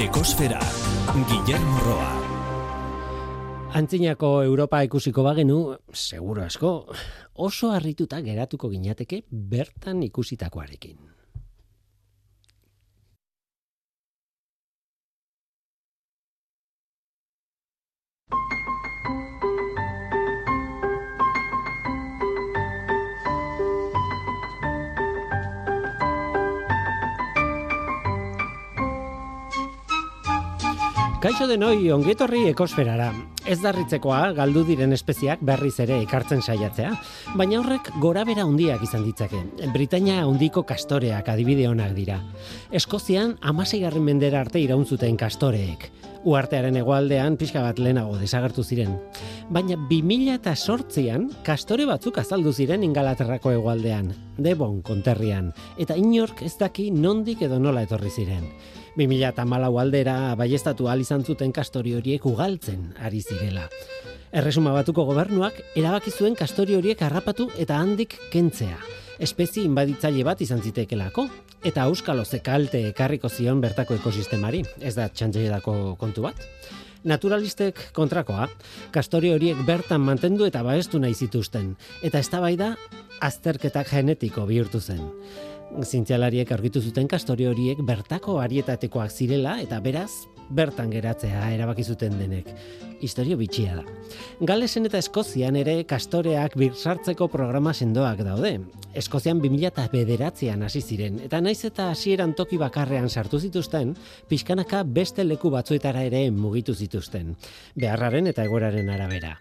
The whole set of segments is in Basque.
Ekosfera, Guillermo Roa. Antzinako Europa ikusiko bagenu, seguro asko, oso harrituta geratuko ginateke bertan ikusitakoarekin. Kaixo denoi ongetorri ekosferara. Ez darritzekoa galdu diren espeziak berriz ere ekartzen saiatzea, baina horrek gora bera handiak izan ditzake. Britainia handiko kastoreak adibide onak dira. Eskozian amaseigarren mendera arte irauntzuten kastoreek. Uartearen egualdean pixka bat lehenago desagertu ziren. Baina 2000 eta sortzian kastore batzuk azaldu ziren ingalaterrako egualdean, Devon konterrian, eta inork ez daki nondik edo nola etorri ziren. 2008 aldera baiestatu izan zuten kastori horiek ugaltzen ari zirela. Erresuma batuko gobernuak erabaki zuen kastori horiek harrapatu eta handik kentzea. Espezie inbaditzaile bat izan zitekelako eta euskalo zekalte ekarriko zion bertako ekosistemari, ez da txantxeedako kontu bat. Naturalistek kontrakoa, kastori horiek bertan mantendu eta baestu nahi zituzten, eta eztabaida azterketak genetiko bihurtu zen zintzialariek argitu zuten kastori horiek bertako arietatekoak zirela eta beraz bertan geratzea erabaki zuten denek. Historio bitxia da. Galesen eta Eskozian ere kastoreak birsartzeko programa sendoak daude. Eskozian 2000 eta bederatzean hasi ziren, eta naiz eta hasieran toki bakarrean sartu zituzten, pixkanaka beste leku batzuetara ere mugitu zituzten. Beharraren eta egoraren arabera.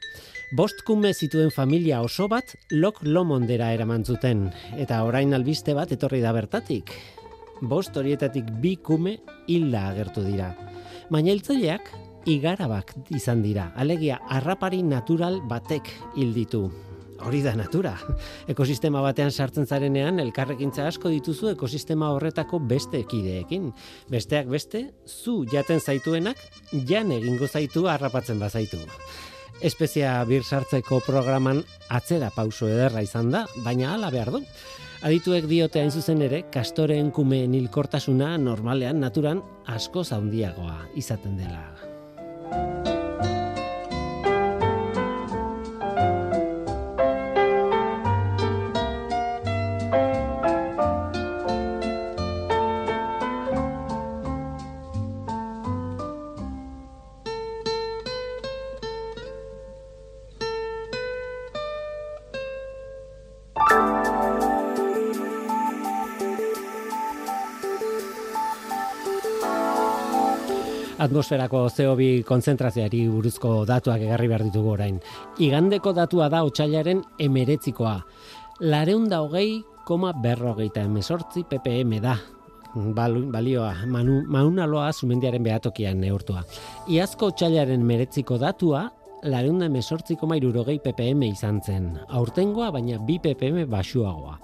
Bost kume zituen familia oso bat lok lomondera eraman zuten eta orain albiste bat etorri da bertatik. Bost horietatik bi kume hilda agertu dira. Baina hiltzaileak igarabak izan dira. Alegia harrapari natural batek hilditu. Hori da natura. Ekosistema batean sartzen zarenean elkarrekintza asko dituzu ekosistema horretako beste ekideekin. Besteak beste, zu jaten zaituenak jan egingo zaitu harrapatzen bazaitu. Espezia bir sartzeko programan atzera pauso ederra izan da, baina hala behar du. Adituek diote hain zuzen ere, kastoreen kumeen hilkortasuna normalean naturan asko zaundiagoa izaten dela. Atmosferako CO2 konzentrazioari buruzko datuak egarri behar ditugu orain. Igandeko datua da otxailaren emeretzikoa. Lareunda hogei, koma berrogeita emesortzi ppm da. balioa, manu, maunaloa zumendiaren behatokian neurtua. Iazko otxailaren meretziko datua, lareunda emesortzi koma irurogei ppm izan zen. Aurtengoa, baina bi ppm basuagoa.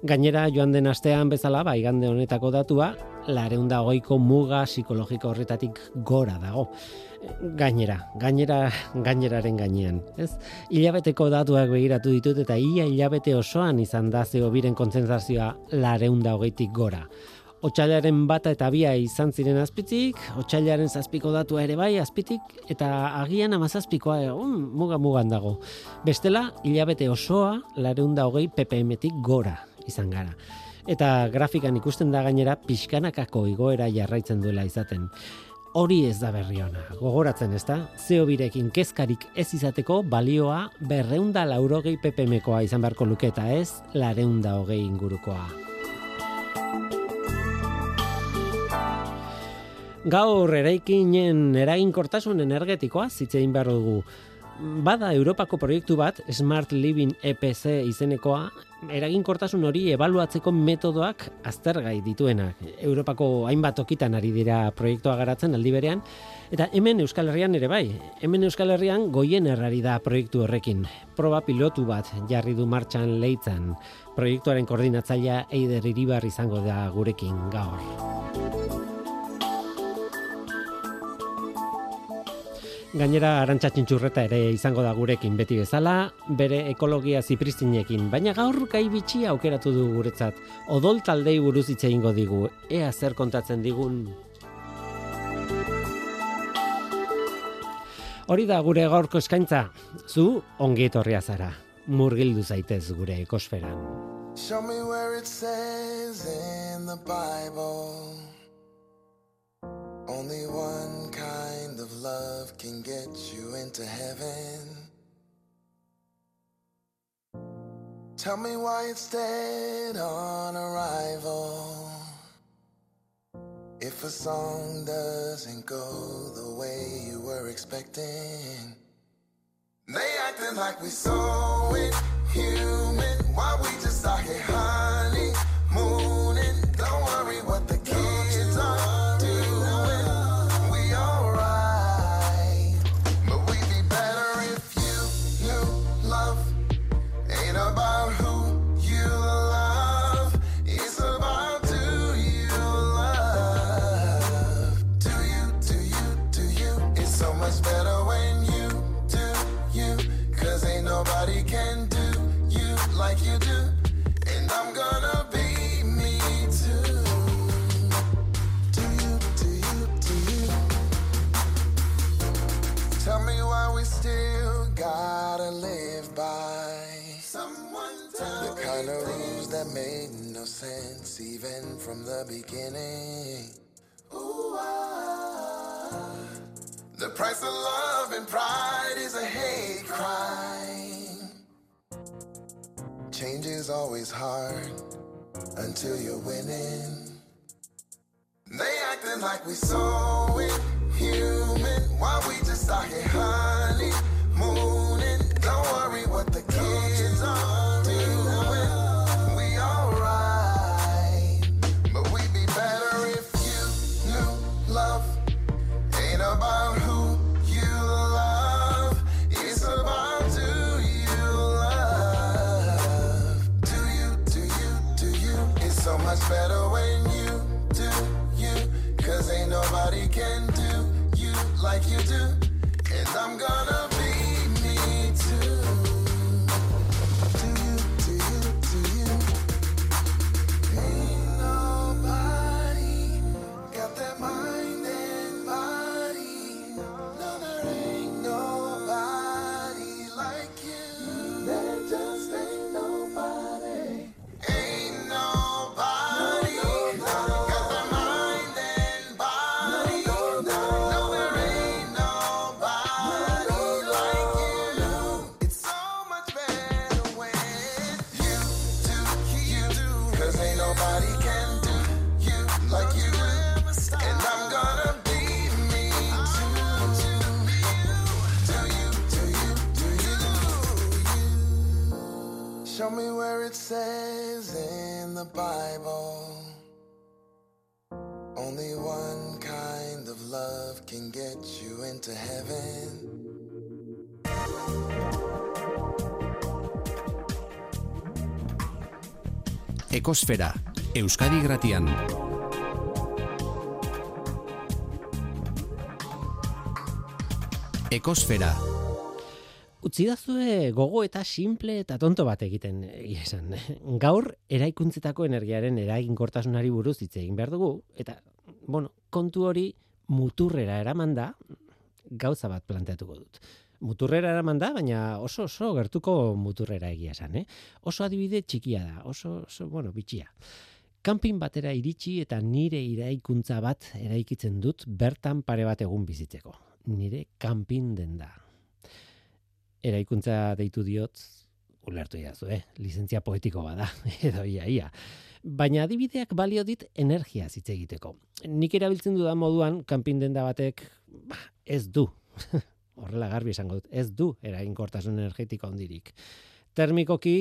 Gainera, joan den astean bezala, ba, igande honetako datua, lareunda hogeiko muga psikologiko horretatik gora dago. Gainera, gainera, gaineraren gainean. Ez? Ilabeteko datuak begiratu ditut eta ia ilabete osoan izan da zeo biren kontzentrazioa lareunda hogeitik gora. Otsailaren bata eta bia izan ziren azpitik, otsailaren zazpiko datua ere bai azpitik, eta agian amazazpikoa egun muga mugan dago. Bestela, hilabete osoa lareunda hogei ppm-tik gora izan gara. Eta grafikan ikusten da gainera pixkanakako igoera jarraitzen duela izaten. Hori ez da berri ona. Gogoratzen ez da, zeo birekin kezkarik ez izateko balioa berreunda laurogei ppmkoa izan beharko luketa ez, lareunda hogei ingurukoa. Gaur eraikinen eraginkortasun energetikoa zitzein behar dugu. Bada Europako proiektu bat, Smart Living EPC izenekoa, eraginkortasun hori ebaluatzeko metodoak aztergai dituenak. Europako hainbat tokitan ari dira proiektua garatzen aldi berean eta hemen Euskal Herrian ere bai. Hemen Euskal Herrian goien errari da proiektu horrekin. Proba pilotu bat jarri du martxan leitzan. Proiektuaren koordinatzailea Eider Iribar izango da gurekin gaur. Gainera arantxatxin txurreta ere izango da gurekin beti bezala, bere ekologia zipristinekin, baina gaur gai bitxi aukeratu du guretzat. Odol taldei buruz hitze digu, ea zer kontatzen digun? Hori da gure gaurko eskaintza, zu ongi etorria zara, murgildu zaitez gure ekosferan. Show me where it says in the Bible Only one kind of love can get you into heaven. Tell me why it's dead on arrival. If a song doesn't go the way you were expecting, they acting like we so inhuman. Why we just out here honey sense even from the beginning. Ooh, ah. The price of love and pride is a hate crime. Change is always hard until you're winning. They acting like we saw inhuman. Ekosfera, Euskadi Gratian. Ekosfera. Utsi dazue gogo eta simple eta tonto bat egiten esan. Gaur eraikuntzetako energiaren eraginkortasunari buruz hitz egin behar dugu eta bueno, kontu hori muturrera eraman da gauza bat planteatuko dut muturrera eraman da, baina oso oso gertuko muturrera egia esan, eh? Oso adibide txikia da, oso, oso bueno, bitxia. Kampin batera iritsi eta nire iraikuntza bat eraikitzen dut bertan pare bat egun bizitzeko. Nire kanpin den da. Eraikuntza deitu diot, ulertu jazu, eh? Lizentzia poetiko bada, edo ia, ia. Baina adibideak balio dit energia zitze egiteko. Nik erabiltzen dudan moduan, kanpin denda batek, bah, ez du. horrela garbi esango dut, ez du eraginkortasun energetiko handirik. Termikoki,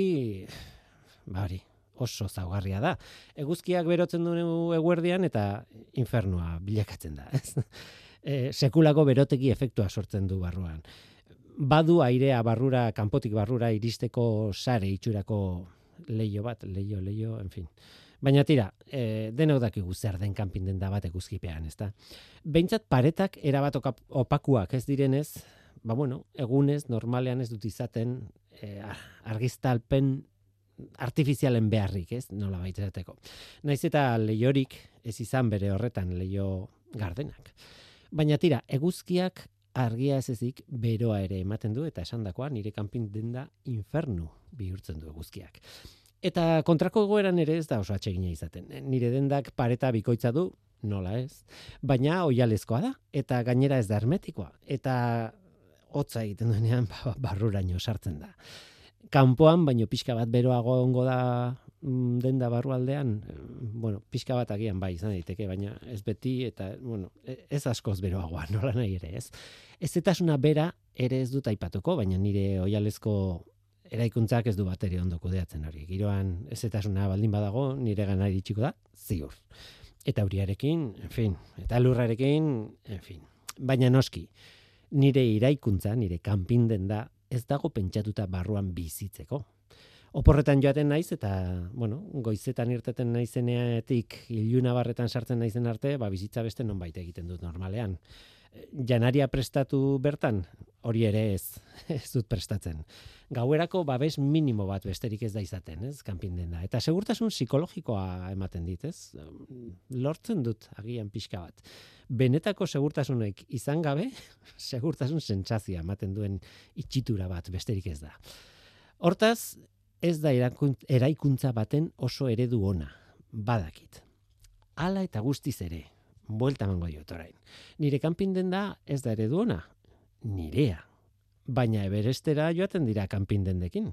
ba hori, oso zaugarria da. Eguzkiak berotzen du eguerdian eta infernua bilakatzen da. Ez? E, sekulako beroteki efektua sortzen du barruan. Badu airea barrura, kanpotik barrura iristeko sare itxurako leio bat, leio, leio, en fin. Baina tira, e, denok dakigu zer den kanpin den da bat eguzkipean, ezta? Beintzat paretak erabat opakuak ez direnez, ba bueno, egunez normalean ez dut izaten e, argistalpen artifizialen beharrik, ez? Nola baitzeteko. Naiz eta leiorik ez izan bere horretan leio gardenak. Baina tira, eguzkiak argia ez ezik beroa ere ematen du eta esandakoa nire kanpin denda infernu bihurtzen du eguzkiak. Eta kontrako egoeran ere ez da oso atsegina izaten. Nire dendak pareta bikoitza du, nola ez, baina oialezkoa da, eta gainera ez da hermetikoa, eta hotza egiten duenean ba, barruraino sartzen da. Kanpoan, baino pixka bat beroago ongo da mm, denda barrualdean, bueno, pixka bat agian bai izan daiteke, baina ez beti, eta, bueno, e, ez askoz beroagoa, nola nahi ere, ez? Ez bera ere ez dut aipatuko, baina nire oialezko eraikuntzak ez du bateri ondo kudeatzen hori. Giroan ez baldin badago, nire ganari txiko da, ziur. Eta uriarekin, en fin, eta lurrarekin, en fin. Baina noski, nire iraikuntza, nire kanpinden da, ez dago pentsatuta barruan bizitzeko. Oporretan joaten naiz eta, bueno, goizetan irteten naizeneatik iluna barretan sartzen naizen arte, ba bizitza beste nonbait egiten dut normalean. Janaria prestatu bertan, hori ere ez, ez dut prestatzen. Gauerako babes minimo bat besterik ez da izaten, ez, kanpin da. Eta segurtasun psikologikoa ematen dit, ez? Lortzen dut agian pixka bat benetako segurtasunek izan gabe, segurtasun sentsazioa ematen duen itxitura bat besterik ez da. Hortaz, ez da eraikuntza baten oso eredu ona, badakit. Hala eta guztiz ere, buelta mango diot orain. Nire kanpin den da ez da eredu ona, nirea. Baina eberestera joaten dira kanpin dendekin.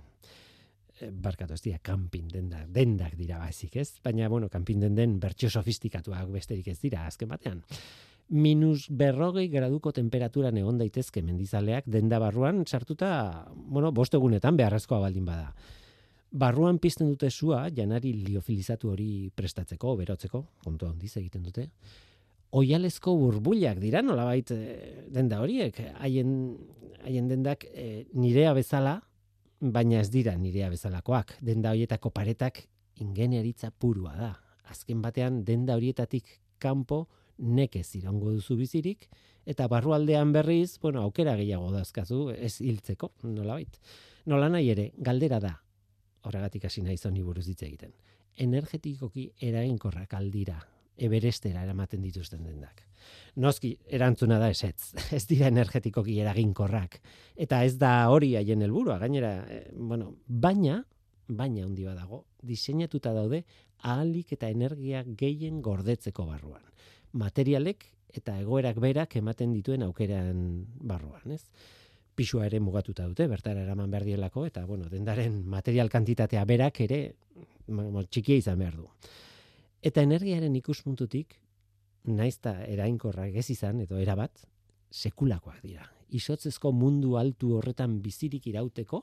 Eh, barkatu ez dira, kanpin dendak, dendak dira baizik ez, baina, bueno, kanpin den den bertxo sofistikatuak besterik ez dira, azken batean minus berrogei graduko temperatura egon daitezke mendizaleak denda barruan sartuta, bueno, bost egunetan beharrezkoa baldin bada. Barruan pizten dute sua, janari liofilizatu hori prestatzeko, berotzeko, kontu handiz egiten dute. Oialezko burbuliak dira nolabait e, denda horiek, haien haien dendak e, nirea bezala, baina ez dira nirea bezalakoak. Denda horietako paretak ingeniaritza purua da. Azken batean denda horietatik kanpo nekez irango duzu bizirik, eta barrualdean berriz, bueno, aukera gehiago dazkazu, ez hiltzeko, nola bait. Nola nahi ere, galdera da, horregatik hasi nahi zoni buruz ditze egiten. Energetikoki eraginkorrak aldira, eberestera eramaten dituzten dendak. Noski, erantzuna da esetz, ez dira energetikoki eraginkorrak. Eta ez da hori haien helburua gainera, eh, bueno, baina, baina handi badago, diseinatuta daude ahalik eta energia gehien gordetzeko barruan materialek eta egoerak berak ematen dituen aukeran barruan, ez? Pisua ere mugatuta dute, bertara eraman behar dielako, eta, bueno, dendaren material kantitatea berak ere txikia izan behar du. Eta energiaren ikuspuntutik, naizta erainkorrak ez izan, edo erabat, sekulakoak dira. Isotzezko mundu altu horretan bizirik irauteko,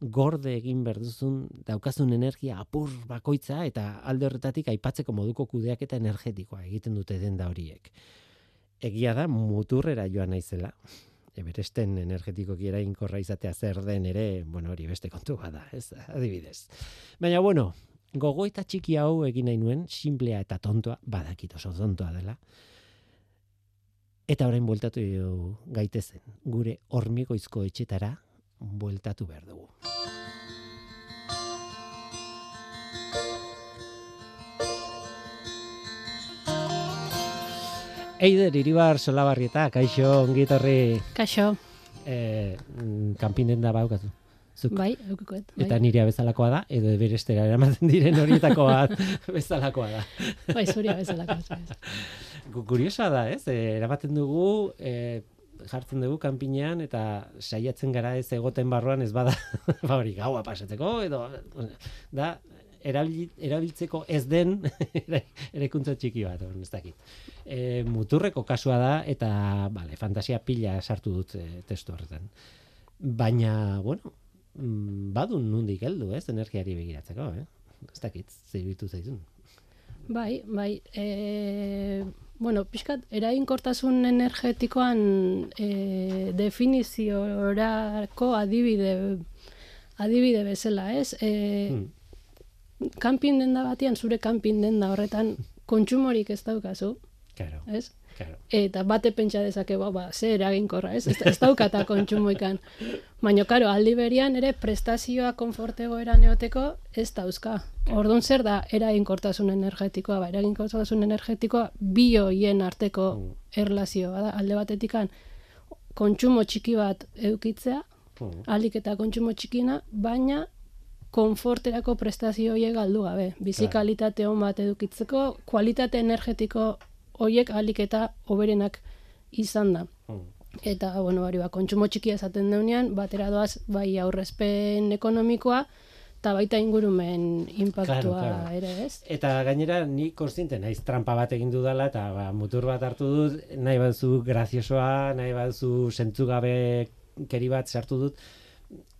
gorde egin berduzun daukazun energia apur bakoitza eta alde horretatik aipatzeko moduko kudeak eta energetikoa egiten dute denda horiek. Egia da muturrera joan naizela. Eberesten energetiko kiera inkorra izatea zer den ere, bueno, hori beste kontu bada, ez, adibidez. Baina, bueno, gogo eta txiki hau egin nahi nuen, simplea eta tontoa, badakit oso tontoa dela, eta orain bueltatu gaitezen, gure hormigoizko etxetara, bueltatu behar dugu. Eider, iribar, solabarrieta, kaixo, ongitorri. Kaixo. Eh, kanpinen da baukatu. Zuk. Bai, eukikoet. Bai. Eta nirea bezalakoa da, edo eberestera eramaten diren horietako bat bezalakoa da. Bai, zuria bezalakoa. Kuriosa da, ez? Eh, eramaten dugu, eh, jartzen dugu kanpinean eta saiatzen gara ez egoten barruan ez bada ba hori gaua pasatzeko edo da erabiltzeko ez den erekuntza txiki bat ez dakit. E, muturreko kasua da eta vale, fantasia pila sartu dut e, testu horretan. Baina, bueno, badun nundik heldu, ez, energiari begiratzeko, eh? Ez dakit, zeibitu zaizun. Bai, bai, e, bueno, pixkat, erainkortasun energetikoan e, definiziorako adibide, adibide bezala, ez? E, hmm. Kampin denda batean, zure kampin denda horretan, kontsumorik ez daukazu, Claro, ez? Claro. Eta bate pentsa dezake, ba, ba, ze eraginkorra, ez? Ez, ez daukata kontsumoikan. Baina, karo, aldi berian ere prestazioa konfortego eran eoteko ez dauzka. Orduan zer da eraginkortasun energetikoa, ba, eraginkortasun energetikoa bi hoien arteko erlazioa da, alde batetikan kontsumo txiki bat eukitzea, Mm. alik eta kontsumo txikina, baina konforterako prestazio horiek galdu gabe. Bizi kalitate on bat edukitzeko, kualitate energetiko horiek alik eta hoberenak izan da. Mm. Eta, bueno, hori ba, kontsumo txikia esaten deunean, batera doaz, bai aurrezpen ekonomikoa, eta baita ingurumen impactua Claro, claro. ere, ez? Eta gainera ni kontziente naiz trampa bat egin dudala eta ba, mutur bat hartu dut, nahi baduzu graziosoa, nahi baduzu sentzugabe keri bat sartu dut,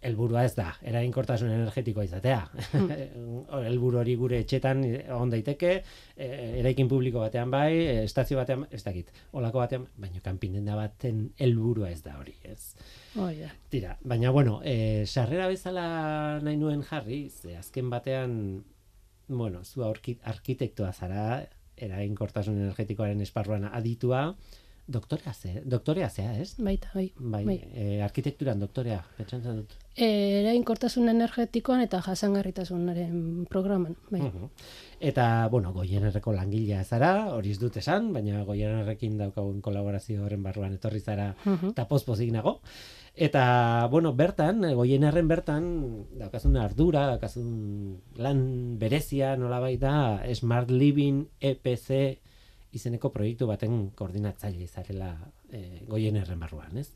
helburua ez da, eraginkortasun energetikoa izatea. Helburu hori gure etxetan on daiteke, e, eraikin publiko batean bai, e, estazio batean, ez dakit, olako batean, baina kanpinenda baten helburua ez da hori, ez. Hoi da. Tira, baina bueno, e, sarrera bezala nahi nuen jarri, ze azken batean, bueno, zu arkitektoa zara, eraginkortasun energetikoaren esparruan aditua, doktorea ze, doktorea zea, ez? Baita, bai. Bai, bai. E, arkitekturan doktorea, pentsatzen dut. E, eraginkortasun energetikoan eta jasangarritasunaren programan, bai. Mhm. Eta, bueno, goienerreko langilea zara, hori ez dut esan, baina goienerrekin daukagun kolaborazio horren barruan etorri zara Mhm. eta pozpozik nago. Eta, bueno, bertan, eh, goienerren bertan, daukazun ardura, daukazun lan berezia nolabait da, Smart Living EPC izeneko proiektu baten koordinatzaile zarela e, goienerren barruan, ez?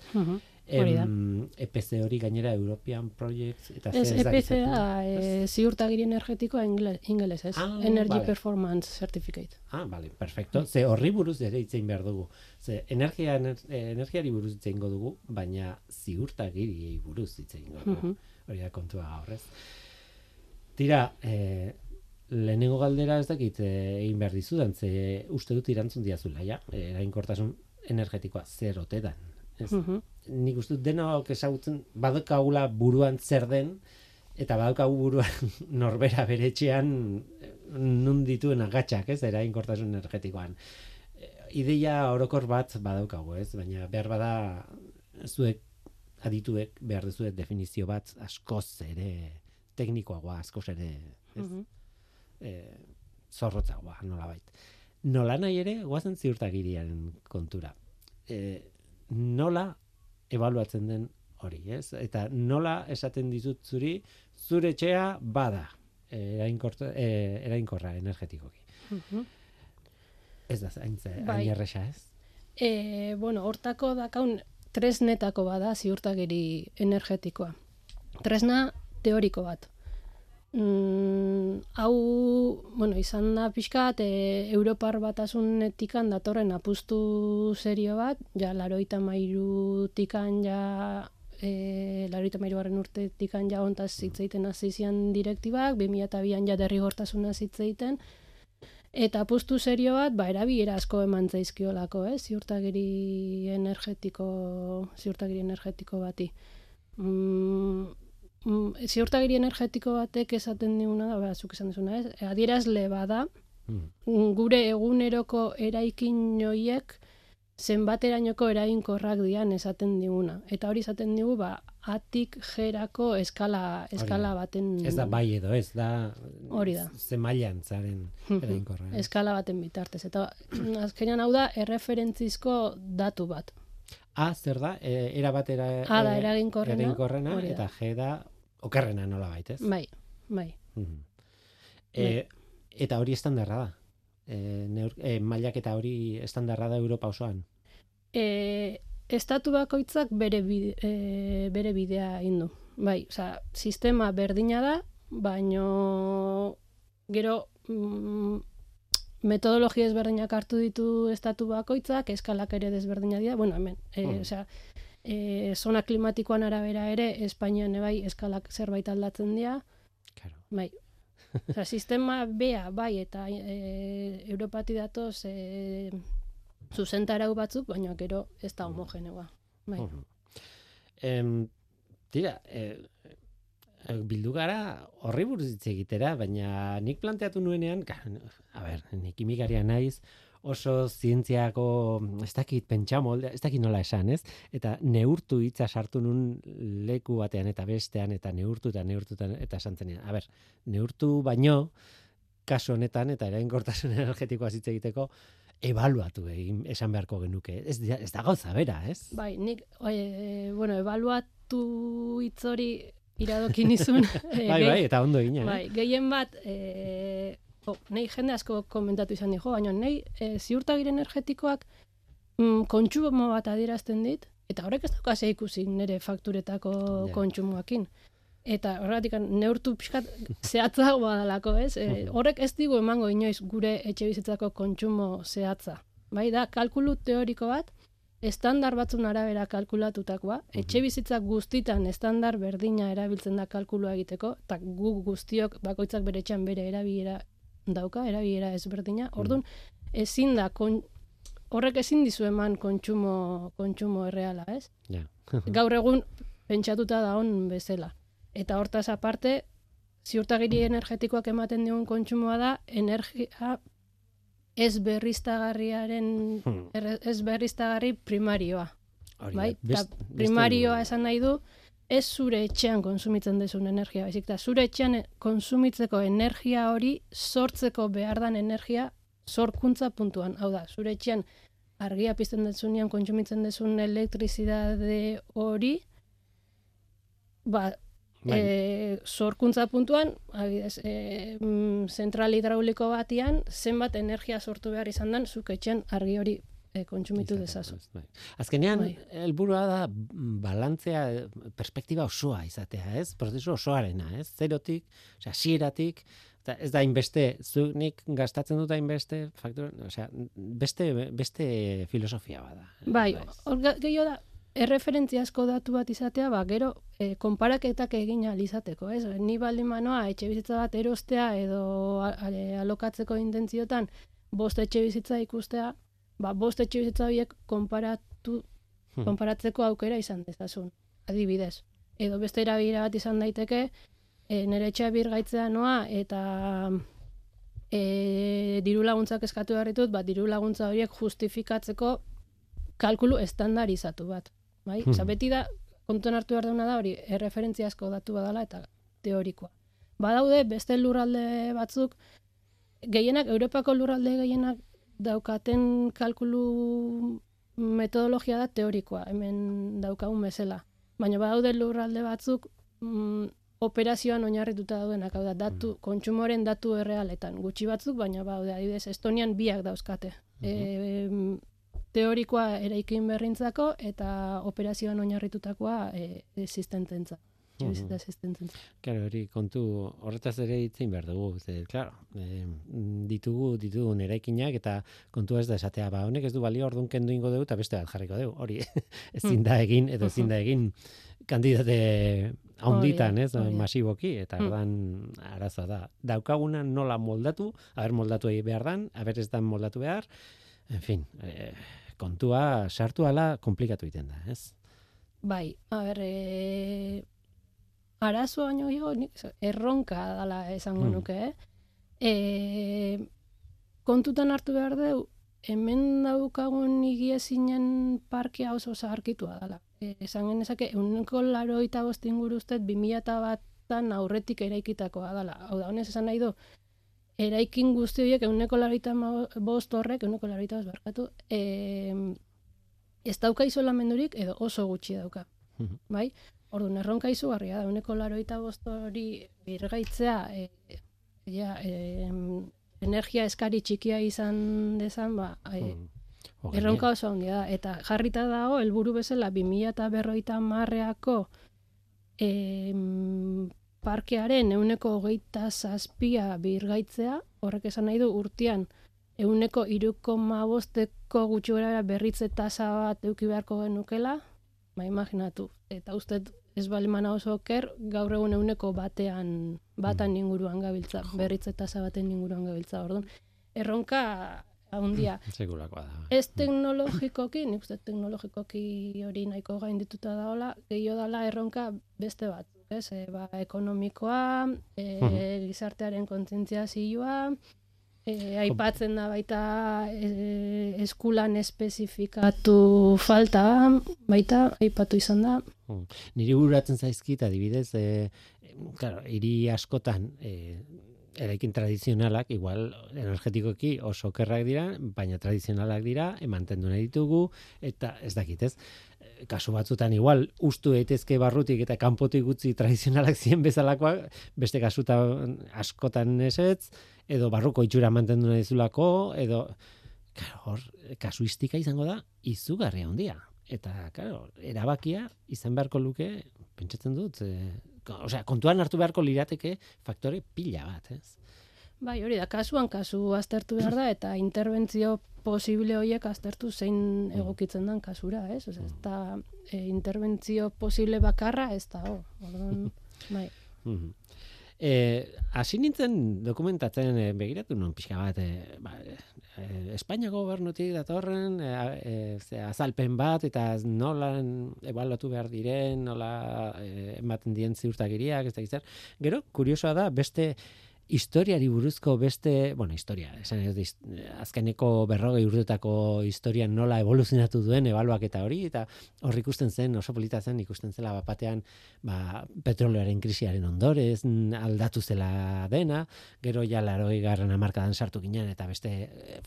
Hori da. Em, EPC hori gainera European Projects eta Ez, EPC zertan. da, e, ziurtagiri energetikoa ingele- ingeles, ez? Ah, Energy vale. Performance Certificate. Ah, bale, perfecto. Ze horri buruz ere itzein behar dugu. Ze energia, ener- eh, energiari buruz itzein dugu, baina ziurtagiriei buruz itzein dugu. Mhm. Hori da kontua horrez. Tira, eh, lehenengo galdera ez dakit eh, egin behar dizudan, ze uste dut irantzun diazula, ja? Eh, Erainkortasun energetikoa zer ote dan. Ez? Mhm. Nik uste dut denok ezagutzen badokagula buruan zer den, eta badaukagu buruan norbera bere etxean eh, nun dituen agatxak, ez, erainkortasun energetikoan. Ideia orokor bat badaukagu, ez, baina behar bada zuek adituek behar duzuet definizio bat askoz ere teknikoagoa, askoz ere ez, Mhm. E, zorrotzagoa, nolabait. Nola nahi ere, guazen ziurtagirian kontura. E, nola ebaluatzen den hori, ez? Eta nola esaten dizut zuri, zure etxea bada e, erainkorta, e, erainkorra energetikoki. Mhm. Ez da Bai. hain erresa, ez? E, bueno, hortako dakaun tresnetako bada ziurtagiri energetikoa. Tresna teoriko bat. Mm, hau, bueno, izan da pixkat, e, Europar batasunetikan datorren apustu serio bat, ja, laroita mairutikan ja, e, laroita mairugarren urtetikan ja ontaz zitzeiten hasi zian direktibak, 2002an ja derrigortasuna zitzeiten, Eta apustu serio bat, ba, erabilera asko eman zaizkiolako, eh? ziurtagiri energetiko, ziurtagiri energetiko bati. Mm, mm, ziurtagiri energetiko batek esaten diguna da, ba, zuk esan duzuna, ez? Adierazle bada, Mm. mm, gure eguneroko eraikin joiek zenbaterainoko eraginkorrak dian esaten diguna. Eta hori esaten digu, ba, atik jerako eskala, eskala baten... Ez da bai edo, ez da Hori da. ze mailan zaren erainkorra. ez? eskala baten bitartez. Eta azkenean hau da erreferentzizko datu bat. A, zer da, e, era batera A da eraginkorrena, eraginkorrena da. eta G da okerrena nola baitez. Bai, bai. Mhm. E, eta hori estandarra da. E, neur, e, mailaketa hori estandarra da Europa osoan. E, estatu bakoitzak bere, bide, e, bere bidea indu. Bai, osea, sistema berdina da, baino gero mm, metodologia ezberdinak hartu ditu estatu bakoitzak, eskalak ere desberdina dira, bueno, hemen, e, Mhm. osea, e, zona klimatikoan arabera ere, Espainian bai eskalak zerbait aldatzen dira, Claro. Bai. Osea, sistema bea, bai, eta e, Europati datoz e, zuzentarau batzuk, baina gero ez da homogeneoa. Bai. Mhm. Em, tira, e, e, bildu gara horri buruz hitz egitera, baina nik planteatu nuenean, a ber, nik imikaria naiz, oso zientziako, ez dakit pentsa molde, ez dakit nola esan, ez? Eta neurtu hitza sartu nun leku batean eta bestean, eta neurtu eta neurtu eta esan zenean. A ber, neurtu baino, kasu honetan, eta erainkortasun energetikoa hitz egiteko, ebaluatu egin esan beharko genuke. Ez, ez da gauza bera, ez? Bai, nik, e, bueno, ebaluatu hitz hori iradokin izun. e, bai, bai, eta ondo egin, eh? Bai, gehien bat, e, oh, nahi jende asko komentatu izan dijo, baina nahi e, ziurtagire energetikoak mm, kontsumo bat adierazten dit, eta horrek ez daukaz ikusi nire fakturetako yeah. kontsumoakin. Eta horregatik neurtu pixkat zehatzago badalako, ez? E, horrek ez digu emango inoiz gure etxe bizitzako kontsumo zehatza. Bai, da, kalkulu teoriko bat, estandar batzun arabera kalkulatutakoa, etxe bizitzak guztitan estandar berdina erabiltzen da kalkulua egiteko, eta gu guztiok bakoitzak bere txan bere erabilera dauka, erabilera ezberdina. Orduan, ezin da, kon, horrek ezin dizu eman kontsumo, kontsumo erreala, ez? Gaur egun, pentsatuta da on bezala. Eta hortaz aparte, ziurtagiri energetikoak ematen digun kontsumoa da, energia ez berriztagarriaren, hmm. ez berriztagarri primarioa. bai? Best, primarioa esan nahi du, ez zure etxean konsumitzen dezun energia, baizik, da zure etxean konsumitzeko energia hori, sortzeko behar dan energia, sorkuntza puntuan. Hau da, zure etxean argia pizten dezunean konsumitzen dezun elektrizidade hori, ba, Bai. E, sorkuntza puntuan, adibidez, e, zentral hidrauliko batian, zenbat energia sortu behar izan den, zuk etxen argi hori e, kontsumitu dezazu. Bai. Azkenean, bai. helburua da balantzea perspektiba osoa izatea, ez? Prozesu osoarena, ez? Zerotik, osea, sieratik, eta ez da inbeste, zu nik gastatzen dut inbeste, faktor, osea, beste, beste filosofia bada. Bai, hor gehiago da, erreferentziazko datu bat izatea, ba, gero, e, konparaketak egin alizateko, ez? Ni baldin manoa, etxe bizitza bat erostea edo alokatzeko intentziotan, bost etxe bizitza ikustea, ba, bost etxe bizitza horiek konparatu, hmm. konparatzeko aukera izan dezazun, adibidez. Edo beste erabira bat izan daiteke, e, nire etxea birgaitzea noa, eta e, diru laguntzak eskatu ditut, ba, diru laguntza horiek justifikatzeko kalkulu estandarizatu bat bai? Hmm. beti da, kontuan hartu behar da hori, erreferentziazko datu badala eta teorikoa. Badaude, beste lurralde batzuk, gehienak, Europako lurralde gehienak daukaten kalkulu metodologia da teorikoa, hemen daukagun bezala. Baina badaude lurralde batzuk mm, operazioan oinarrituta daudenak, hau da, datu, mm. kontsumoren datu errealetan, gutxi batzuk, baina badaude, adibidez, Estonian biak dauzkate. Mm teorikoa eraikin berrintzako eta operazioan oinarritutakoa e, existententza. Claro, hori kontu horretaz ere itzen behar dugu, ze, claro, e, ditugu, ditugu eraikinak eta kontu ez da esatea, ba, honek ez du balio orduan kendu ingo dugu eta beste bat jarriko dugu, hori ezin da egin, edo ezin da egin kandidate haunditan, ez, masiboki, eta ordan arazoa da. Daukaguna nola moldatu, haber moldatu behar dan, haber ez dan moldatu behar, en fin, eh, kontua sartu ala komplikatu egiten da, ez? Bai, a ber, e, arazo baino jo, erronka dala esango mm. nuke, eh? E, kontutan hartu behar du, hemen daukagun igiezinen parkea oso zaharkitua dala. E, esan genezake, euneko laro eta bostin guruztet, 2000 batan aurretik eraikitakoa dala. Hau da, honez esan nahi du, eraikin guzti horiek euneko larita bost horrek, euneko larita bost barkatu, e, ez dauka izolamendurik edo oso gutxi dauka. Bai? Ordu, erronka izugarria da, euneko larita bost hori birgaitzea, e, ja, e, energia eskari txikia izan dezan, ba, e, erronka oso handia da. Eta jarrita dago, helburu bezala, 2000 eta berroita marreako e, parkearen euneko hogeita zazpia birgaitzea, horrek esan nahi du urtean euneko iruko mabosteko gutxura berritze tasa bat euki beharko genukela, ba, imaginatu, eta uste ez balimana oso oker, gaur egun euneko batean, batan mm. inguruan gabiltza, berritze tasa baten inguruan gabiltza, orduan. Erronka handia. Da. Ez teknologikoki, nik uste teknologikoki hori nahiko gain dituta daola, gehiago dala erronka beste bat ez? E, ba, ekonomikoa, e, gizartearen kontzientzia zioa, E, aipatzen da baita e, eskulan espezifikatu falta, baita aipatu izan da. Hmm. Niri buratzen zaizkit, adibidez, e, claro, iri askotan e, eraikin tradizionalak, igual energetikoki oso kerrak dira, baina tradizionalak dira, emantendu nahi ditugu, eta ez dakit ez, kasu batzutan igual ustu daitezke barrutik eta kanpotik gutzi tradizionalak zien bezalakoak, beste kasuta askotan esetz, edo barruko itxura mantendu nahi zulako, edo hor, kasuistika izango da, izugarria handia. Eta, claro, erabakia izan beharko luke, pentsatzen dut, e, osea, kontuan hartu beharko lirateke faktore pila bat, ez? Bai, hori da, kasuan kasu aztertu behar da, eta interbentzio posible horiek aztertu zein mm. egokitzen den kasura, ez? Osea, ez da, e, interbentzio posible bakarra, ez da, oh, orduan, bai. E, hasi nintzen dokumentatzen e, begiratu non pixka bat e, ba, e, Espainiako gobernutik datorren e, e, azalpen bat eta nola ebaluatu behar diren nola e, ematen dien ziurtagiriak ez da gero kuriosoa da beste historiari buruzko beste, bueno, historia, esan ez, azkeneko berrogei urtetako historia nola evoluzionatu duen ebaluak eta hori, eta hor ikusten zen, oso polita zen, ikusten zela bapatean, ba, petrolearen krisiaren ondorez, aldatu zela dena, gero ja laroi garran amarkadan sartu ginen, eta beste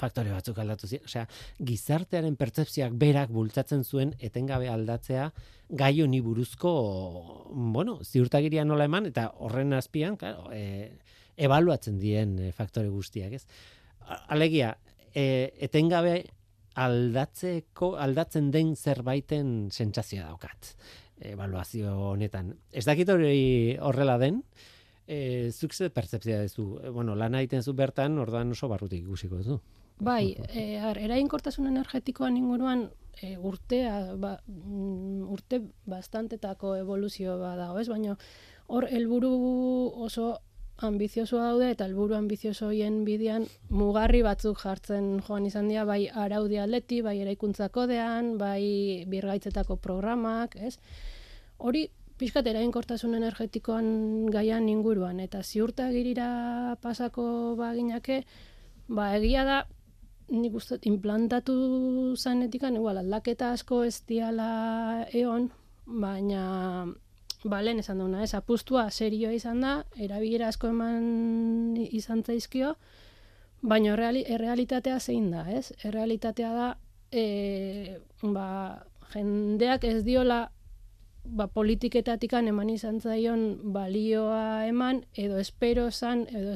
faktore batzuk aldatu ziren, osea, gizartearen pertsepziak berak bultzatzen zuen, etengabe aldatzea, gai honi buruzko, bueno, ziurtagiria nola eman, eta horren azpian, claro, e, ebaluatzen dien e, faktore guztiak, ez? Alegia, e, etengabe aldatzeko aldatzen den zerbaiten sentsazioa daukat. Evaluazio honetan. Ez dakit hori horrela den, e, zuk ze pertsepzia duzu. E, bueno, lan egiten zu bertan, ordan oso barrutik ikusiko duzu. Bai, e, erainkortasun energetikoan inguruan e, urtea, ba, mm, urte bastantetako evoluzio badago, ez? Baina hor helburu oso ambizioso daude eta helburu ambizioso hoien bidean mugarri batzuk jartzen joan izan dira bai araudi atleti, bai eraikuntza kodean, bai birgaitzetako programak, ez? Hori pixkat erainkortasun energetikoan gaian inguruan eta ziurtagirira pasako baginake, ba egia da nik uste implantatu zanetikan, igual aldaketa asko ez diala eon, baina ba, lehen esan duna, ez, apustua serioa izan da, erabilera asko eman izan zaizkio, baina errealitatea zein da, ez? Errealitatea da, e, ba, jendeak ez diola ba, politiketatik eman izan zaion balioa eman, edo espero zan, edo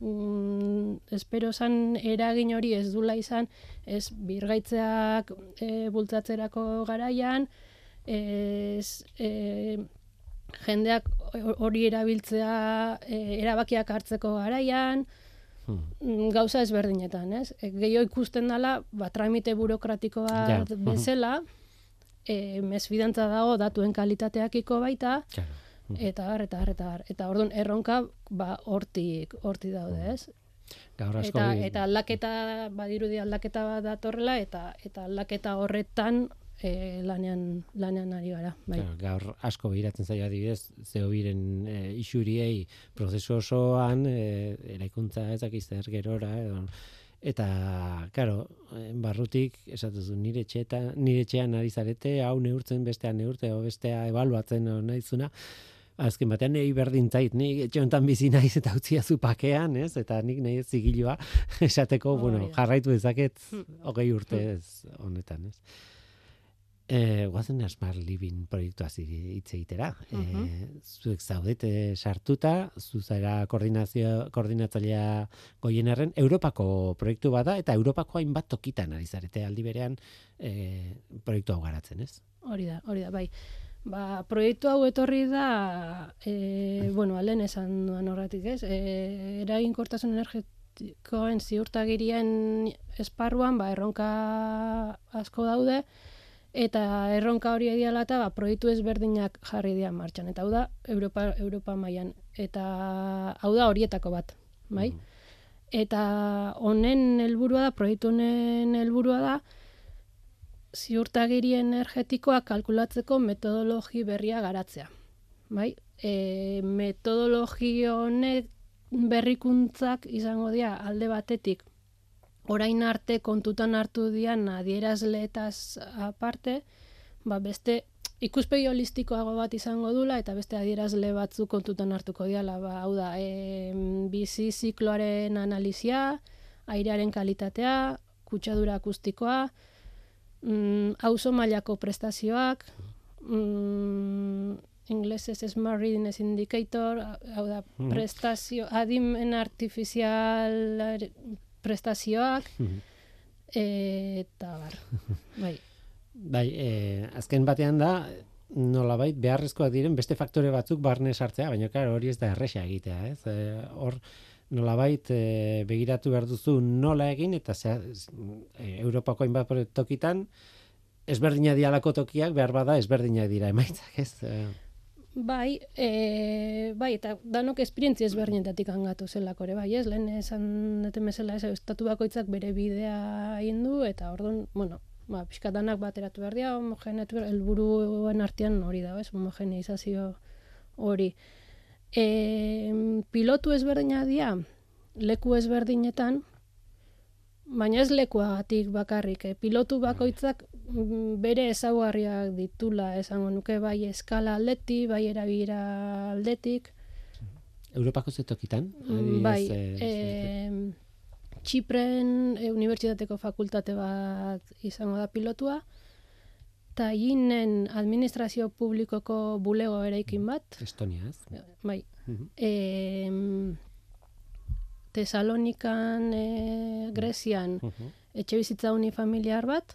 mm, espero zan eragin hori ez dula izan, ez birgaitzeak e, bultzatzerako garaian, ez e, jendeak hori erabiltzea e, erabakiak hartzeko garaian, hmm. Mm, gauza ezberdinetan, ez? E, Gehiago ikusten dela, ba, tramite burokratikoa ja. bezala, e, mesfidantza dago datuen kalitateakiko baita, hmm. eta har, eta har, eta har. Eta orduan, erronka, ba, hortik, hortik daude, hmm. ez? eta, eta aldaketa, badirudi aldaketa bat datorrela, eta, eta aldaketa horretan e, lanean, lanean ari gara. Bai. gaur asko behiratzen zaio adibidez, zeo biren e, isuriei prozesu osoan, e, eraikuntza ezakizter gerora, edo, eta, karo, barrutik, esatuzu, nire txeta, nire txean ari zarete, hau neurtzen, bestea neurte, o bestea ebaluatzen, nahizuna, azken batean nahi berdin zait, ni etxe honetan bizi naiz eta utzia zu pakean, ez? Eta nik nahi ez zigilua esateko, bueno, jarraitu dezaket hmm. hogei urte ez honetan, ez? E, guazen Smart Living proiektua hitz egitera. Uh e, zuek zaudete sartuta, zuzera koordinazio, koordinatzailea goienerren, Europako proiektu bada, eta Europako hainbat tokitan ari zarete aldi berean e, proiektu hau garatzen, ez? Hori da, hori da, bai. Ba, proiektu hau etorri da, e, bueno, alen esan duan horretik, ez? E, eragin kortasun energetikoen ziurtagirien esparruan, ba, erronka asko daude, eta erronka hori ediala eta ba, proiektu ezberdinak jarri dira martxan. Eta hau da, Europa, Europa mailan Eta hau da horietako bat, bai? Mm. Eta honen helburua da, proiektu honen helburua da, ziurtagiri energetikoa kalkulatzeko metodologi berria garatzea. Bai? E, metodologi honek berrikuntzak izango dira alde batetik orain arte kontutan hartu dian adierazleetaz aparte, ba beste ikuspegi holistikoago bat izango dula eta beste adierazle batzu kontutan hartuko diala, ba hau da, e, bizi zikloaren analizia, airearen kalitatea, kutsadura akustikoa, mm, auzo mailako prestazioak, mm, inglesez Smart Readiness Indicator, hau da, mm. prestazio, adimen artifizial prestazioak, eta bar, bai. Bai, e, azken batean da, nolabait beharrezkoak diren beste faktore batzuk barne sartzea, baina klar, hori ez da erresa egitea, ez? E, hor, nolabait e, begiratu behar duzu nola egin, eta zea, e, Europako hainbat tokitan, ezberdina dialako tokiak, behar bada ezberdina dira emaitzak, ez? E, Bai, e, bai, eta danok esperientzia ezberdinetatik angatu zelako ere, bai, ez, lehen esan dute mesela, ez, estatu bakoitzak bere bidea egin du, eta orduan, bueno, ba, pixkatanak bateratu behar dira, homogeneatu helburuen artean hori da, ez, homogeneizazio hori. E, pilotu ezberdina dira, leku ezberdinetan, baina ez lekuagatik bakarrik, eh? pilotu bakoitzak mm, bere ezaugarriak ditula esango nuke bai eskala aldeti, bai erabira aldetik. Europako zetokitan? Mm, bai, e, Txipren e, Unibertsitateko fakultate bat izango da pilotua, eta ginen administrazio publikoko bulego eraikin bat. Estonia, ez? Bai. Uh Tesalonikan, e, Grezian, uh etxe bizitza unifamiliar bat,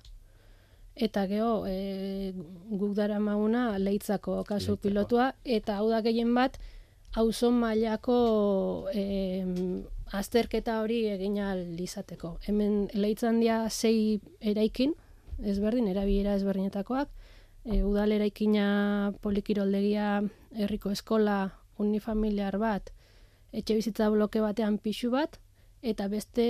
eta geho, e, guk dara mauna leitzako kasu pilotua, eta hau da gehien bat, auzo mailako e, azterketa hori egin izateko. Hemen leitzan dia zei eraikin, ezberdin, erabiera ezberdinetakoak, e, udal eraikina polikiroldegia herriko eskola unifamiliar bat, etxe bizitza bloke batean pixu bat, eta beste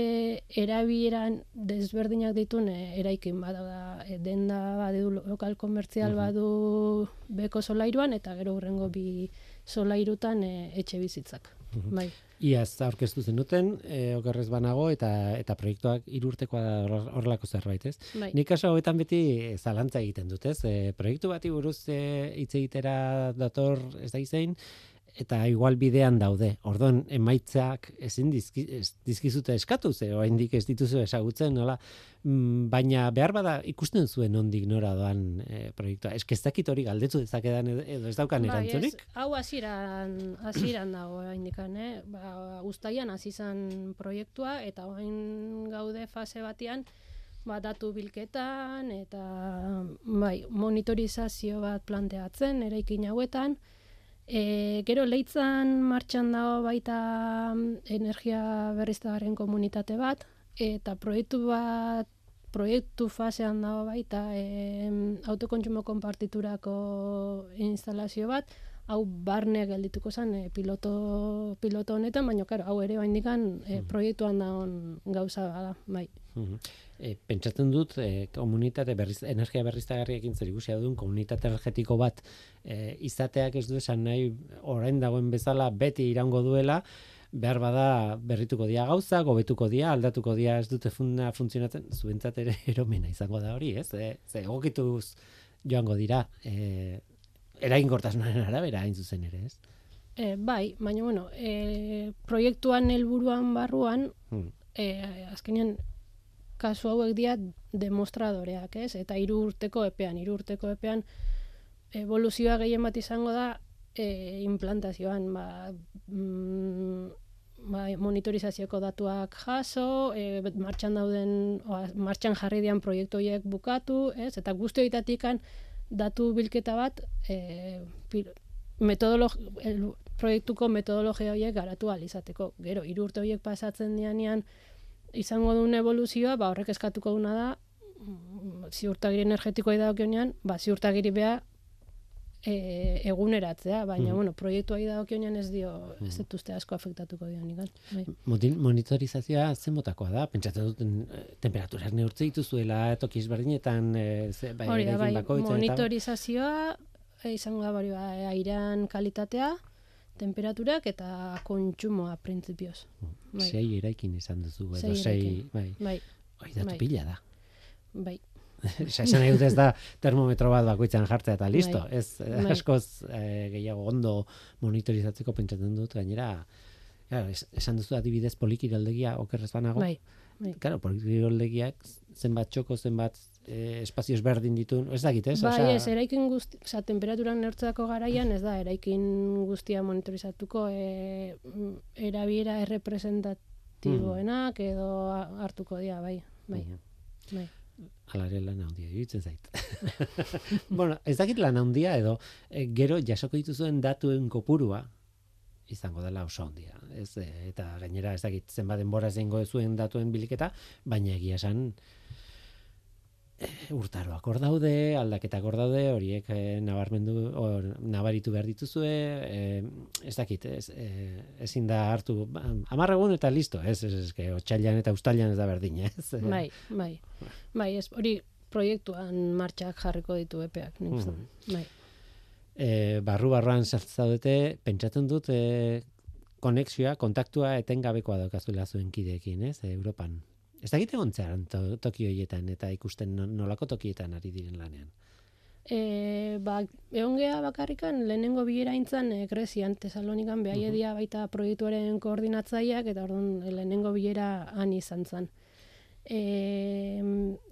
erabieran desberdinak ditun e, eraikin bat, da, e, denda badu lokal komertzial badu beko solairuan, eta gero urrengo bi solairutan e, etxe bizitzak. Bai. Iaz aurkeztu zenuten, e, okerrez banago, eta eta proiektuak irurtekoa da horrelako zerbait, ez? Bai. Nik kaso hauetan beti zalantza egiten dut, ez? E, proiektu bati buruz e, hitz egitera dator ez da izein, eta igual bidean daude. Orduan emaitzak ezin dizki, ez, dizkizute eskatu ze oraindik ez dituzu ezagutzen, nola? Mm, baina behar bada ikusten zuen ondik nora doan e, proiektua. Ez ez hori galdetu dezakedan edo ez daukan bai, erantzunik? hau hasieran hasieran dago oraindikan, eh? Ba, ustaian hasi proiektua eta orain gaude fase batean ba, datu bilketan eta bai, monitorizazio bat planteatzen eraikin hauetan. E, gero leitzan martxan dago baita mm, energia berriztagaren komunitate bat, eta proiektu bat, proiektu fasean dago baita e, autokontsumo konpartiturako instalazio bat, hau barne geldituko zen e, piloto, piloto honetan, baina karo, hau ere baindikan e, proiektuan dagoen gauza da, bai e, pentsatzen dut e, komunitate berriz, energia berriztagarriekin zer ikusia duen komunitate energetiko bat e, izateak ez du esan nahi orain dagoen bezala beti irango duela behar bada berrituko dia gauza, gobetuko dia, aldatuko dia ez dute funda funtzionatzen, zuentzat ere eromena izango da hori, ez? E, ze egokituz joango dira, e, eraginkortasunaren arabera hain zuzen ere, ez? E, bai, baina bueno, e, proiektuan helburuan barruan, hmm. e, azkenean kasu hauek dira demostradoreak, ez? Eta hiru urteko epean, hiru urteko epean evoluzioa gehien bat izango da e, implantazioan, ba, mm, ba, monitorizazioko datuak jaso, e, martxan dauden, o, martxan jarri dian proiektu horiek bukatu, ez? Eta guzti horietatik datu bilketa bat e, el, proiektuko metodologia horiek garatu alizateko. Gero, hiru urte horiek pasatzen dianean, izango duen evoluzioa, ba, horrek eskatuko duna da, mm, ziurtagiri energetikoa idakionean, ba, ziurtagiri beha e, eguneratzea, baina, mm. bueno, proiektua idakionean ez dio, mm. ez dituzte asko afektatuko dio nigan. Bai. Monitorizazioa zen botakoa da, pentsatzen duten eh, temperaturak neurtze dituzuela, toki ezberdinetan, e, ze, bai, Hori bai, monitorizazioa, izango da, bari, ba, airean kalitatea, Temperaturak eta kontsumoa printzipioz. Bai. Sei eraikin izan duzu, edo Sei sei, bai. Bai, Hoi datu Bai. pila da. bai. Esan nahi dut ez da termometro bat bakoitzan jartzea eta listo. Bai. Ez eh, Bai. askoz eh, gehiago ondo monitorizatzeko pentsatzen dut gainera. Claro, es- esan duzu adibidez polikiroldegia okerrez banago. Bai, bai. Claro, polikiroldegiak zenbat txoko, zenbat eh, espazio ezberdin ditu, ez dakit, ez? Bai, ez, eraikin guzti, oza, temperaturan neurtzeko garaian, ez da, eraikin guztia monitorizatuko, e, mm, erabiera errepresentatiboenak edo ha- hartuko dira, bai, bai, bai. Hala ere lan handia, iruditzen zait. bueno, ez dakit lan handia edo e, gero jasoko dituzuen datuen kopurua izango dela oso handia. Ez, e, eta gainera ez dakit zenbat denbora zengo zuen datuen biliketa, baina egia esan urtaroak hor daude, aldaketak hor daude, horiek e, nabarmendu, or, nabaritu behar dituzue, e, ez dakit, ez, e, ezin da hartu, ba, hamar egun eta listo, ez, ez, ez, ez otxailan eta ustailan ez da berdin, ez? Bai, bai. Bai, ez, hori proiektuan martxak jarriko ditu epeak, nik. Mhm. Bai. e, barru barruan zaudete, pentsatzen dut e, konexioa, kontaktua etengabekoa daukazuela zuen kideekin, ez, Europan. Ez dakite gontzean to, toki horietan eta ikusten no- nolako tokietan ari diren lanean. E, ba, egon geha bakarrikan lehenengo bilera intzan e, Grezian, Tesalonikan behaiedia baita proiektuaren koordinatzaileak eta orduan lehenengo bilera han izan zen. E,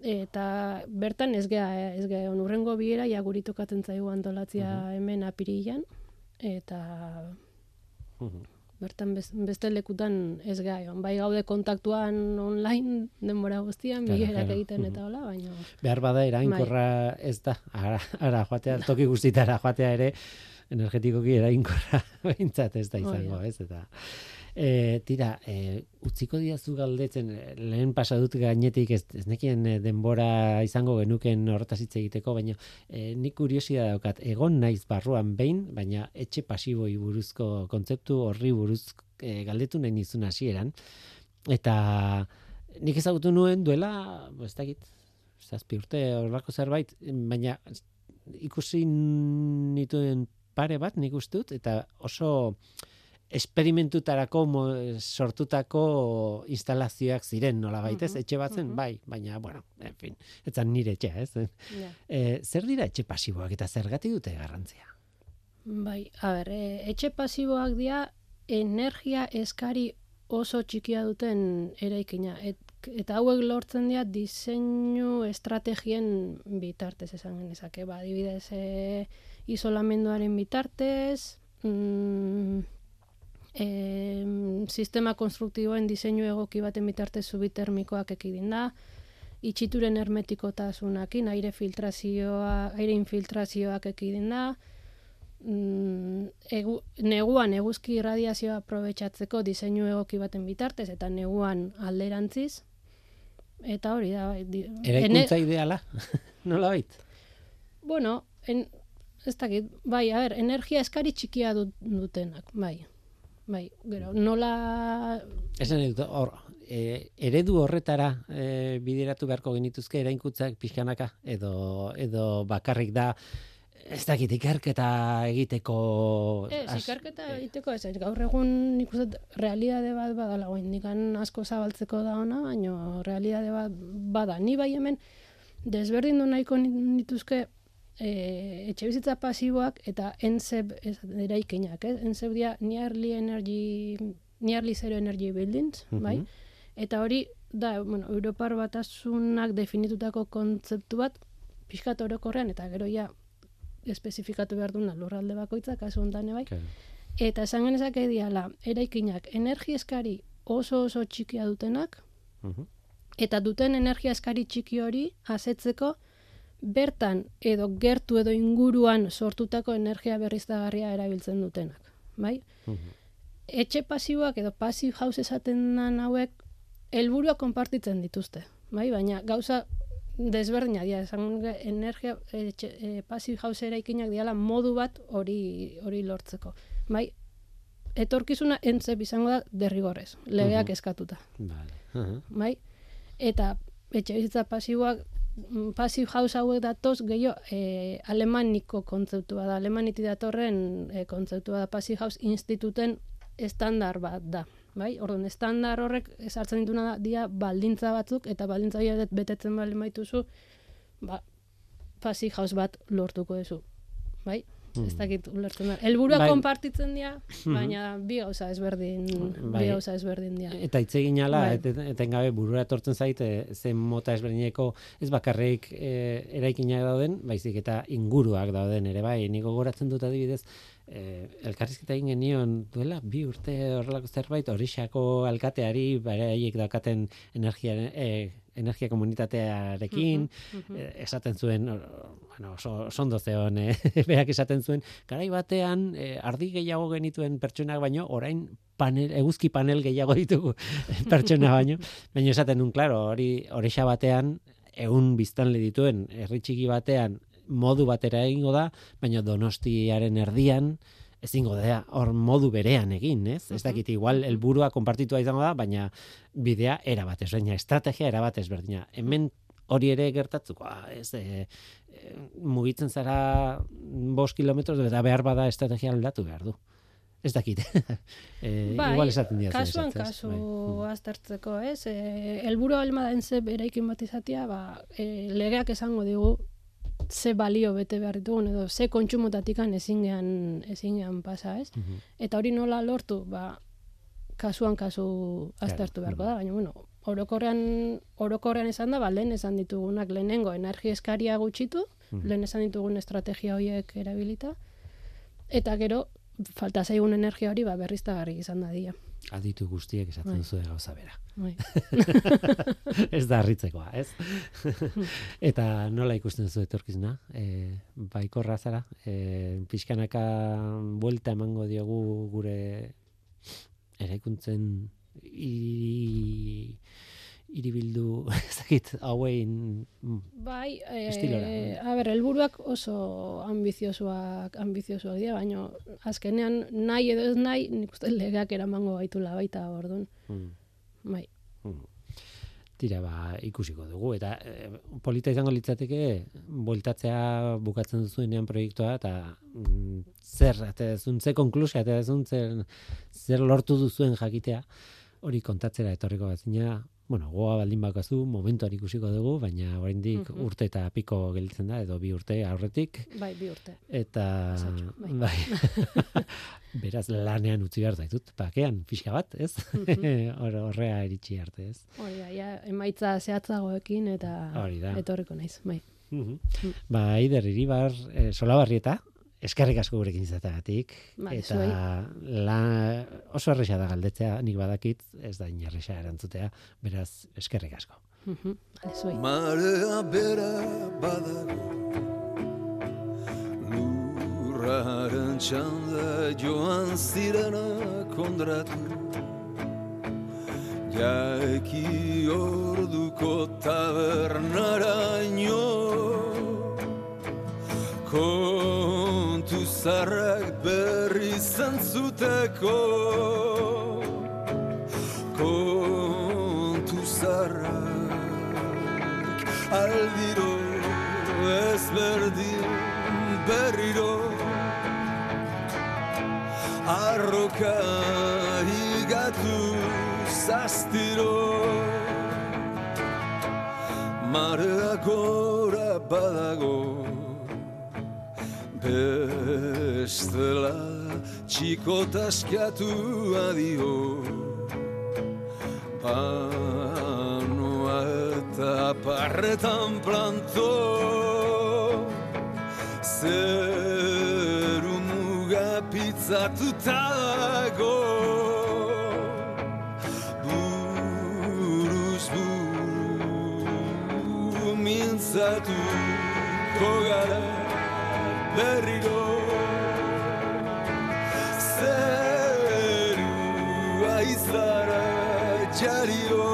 eta bertan ez geha, ez geha egon urrengo bilera ja guri tokatzen zaigu antolatzia hemen apirilan eta Mhm. Bertan bez- beste lekutan ez egon. Bai gaude kontaktuan online denbora guztian, Claro, bilerak claro. egiten eta hola, baina... Behar bada erainkorra ez da, ara, ara joatea, toki guztitara joatea ere, energetikoki erainkorra behintzat ez da izango, da. ez eta. E, tira, e, utziko diazu galdetzen, e, lehen pasa dut gainetik ez, ez nekien e, denbora izango genuken horretaz hitz egiteko, baina e, nik kuriosia daukat, egon naiz barruan behin, baina etxe pasiboi buruzko kontzeptu horri buruz e, galdetu nahi nizun hasieran, eta nik ezagutu nuen duela, ez dakit, zazpi urte horrelako zerbait, baina ikusi nituen pare bat nik uste dut, eta oso esperimentutarako sortutako instalazioak ziren nola baitez, Mhm, etxe batzen, mhm. bai, baina, bueno, en fin, etzan nire etxea, ez? Ja. E, zer dira etxe pasiboak eta zergatik dute garrantzia? Bai, a ber, e, etxe pasiboak dira energia eskari oso txikia duten eraikina. Et, eta hauek lortzen dira diseinu estrategien bitartez esan genezake. Ba, adibidez, e, isolamenduaren bitartez, mm, em, sistema konstruktiboen diseinu egoki baten bitartez subitermikoak ekidin da, itxituren hermetikotasunakin, aire filtrazioa, aire infiltrazioak ekidin da, mm, egu, neguan eguzki irradiazioa aprobetxatzeko diseinu egoki baten bitartez eta neguan alderantziz eta hori da bai, di- Eraikuntza ideala, nola bait? bueno, en, ez dakit, bai, a ber, energia eskari txikia dut, dutenak, bai. Bai, gero, nola... Esan dut, hor, e, eredu horretara e, bideratu beharko genituzke erainkutzak pixkanaka, edo, edo bakarrik da, ez dakit ikerketa egiteko... Ez, as- ikerketa egiteko ez, gaur egun nik uste realidade bat badala, indikan asko zabaltzeko da ona, baina realidade bat bada. Ni bai hemen desberdin du nahiko nituzke e, etxe bizitza pasiboak eta enseb ez, eraikinak, ez? Enseb dia nearly energy, nearly zero energy buildings, bai? Mhm. Eta hori, da, bueno, Europar batasunak definitutako kontzeptu bat, pixkat orokorrean, eta gero ja, espezifikatu behar duna lurralde bakoitza, kasu honetan bai. Claro. Eta esan genezake diala, eraikinak energia eskari oso oso txikia dutenak, Mhm. eta duten energia eskari txiki hori asetzeko bertan edo gertu edo inguruan sortutako energia berriztagarria erabiltzen dutenak. Bai? Mhm. Etxe pasiboak edo passive house esaten dan hauek helburua konpartitzen dituzte. Bai? Baina gauza desberdina dira, esan energia etxe, e, passive house eraikinak diala modu bat hori hori lortzeko. Bai? Etorkizuna entzep izango da derrigorrez, legeak Mhm. eskatuta Vale. Aha. bai? Eta etxe bizitza pasiboak mm, passive house hauek datoz gehiago e, alemaniko kontzeptua da, alemaniti datorren e, kontzeptua da passive house instituten estandar bat da. Bai? Orduan, estandar horrek esartzen dituna da, dia baldintza batzuk, eta baldintza horiek betetzen baldin baituzu, ba, passive house bat lortuko duzu. Bai? Hmm. Ez dakit ulertzen da. Elburua Bai. konpartitzen dira, baina bi gauza ezberdin, Bai. bi gauza ezberdin dira. Eta hitz egin ala, Bai. et, etengabe burura etortzen zait, e, zen mota ezberdineko, ez bakarrik e, eraikinak dauden, baizik eta inguruak dauden ere bai, niko goratzen dut adibidez, e, elkarrizketa egin genion duela, bi urte horrelako zerbait, horixako alkateari, beraiek daukaten energia, e, energia komunitatearekin, eh, esaten zuen, or- bueno, oso, oso ondo zeon, eh, berak esaten zuen, garai batean, eh, ardi gehiago genituen pertsonak baino, orain panel, eguzki panel gehiago ditugu pertsona baino, baina esaten nun, claro, hori horixa batean, egun biztanle dituen, herri txiki batean, modu batera egingo da, baina donostiaren erdian, ezingo da, hor modu berean egin, ez? Ez dakit, igual, helburua konpartitua izango da, baina bidea era bat ezberdina, estrategia era bat ezberdina. Hemen hori ere gertatzuko, ah, ez, e, e, mugitzen zara bost kilometros, eta behar bada estrategia aldatu behar du. Ez dakit. e, igual esaten diazu. Bai, kasuan esatzen, ez? kasu Bai. Aztertzeko, ez? E, elburu alma den ze eraikin bat izatea, ba, e, legeak esango digu ze balio bete behar ditugun edo ze kontsumotatikan ezin gean, ezin gean pasa, ez? Mhm. Eta hori nola lortu, ba, kasuan kasu aztertu beharko da, baina bueno, orokorrean orokorrean esan da, ba, lehen esan ditugunak lehenengo energia eskaria gutxitu, Mhm. lehen esan ditugun estrategia horiek erabilita, eta gero falta zaigun energia hori ba, berriztagarri izan da dia. Aditu guztiek esaten Bai. duzu gauza bera. Bai. ez da harritzekoa, ez? Eta nola ikusten duzu etorkizuna? E, baikorra zara? E, pixkanaka buelta emango diogu gure eraikuntzen iri, iribildu ezagit hauei mm, Bai, e, Estilora. a ber, helburuak oso ambiziosoak, ambiziosoak dira, baina azkenean nahi edo ez nahi, nik uste legeak eramango gaitula baita orduan. mm, Bai. mm. Tira, ba, ikusiko dugu. Eta e, polita izango litzateke, bueltatzea bukatzen duzuenean proiektua, eta mm, zer, ate duzun, ze konklusia, ate duzun, zer, zer lortu duzuen jakitea, hori kontatzera etorriko bazina, bueno, goa baldin bakazu, momentuan ikusiko dugu, baina oraindik Mhm. urte eta piko gelditzen da, edo bi urte aurretik, Bai, bi urte. eta Pasatxo, bai. bai. beraz lanean utzi behar zaitut, bakean, pixka bat, ez? Mhm. Hor- Horrea iritsi arte, ez? Hori da, ja, emaitza zehatzagoekin eta etorriko naiz, bai. Mhm. Ba, Aider Iribar, eh, Solabarrieta, eskerrik asko gurekin izateagatik Bai, eta zuei. la, oso erresa da galdetzea, nik badakit, ez da inerresa erantzutea, beraz eskerrik asko. Mhm, Bale, zuei. Marea bera badago Lurraren txanda joan zirena kondratu Jaeki orduko tabernaraino Kontu zarrak berri zantzuteko Kontu zarrak aldiro ezberdin berriro Arroka higatu zaztiro Marea gora badago Bestela txikotaskatu adio Panoa eta parretan planto Zeru muga pizzatuta dago Buruz buru mintzatuko gara berriro. Zerua izara jariro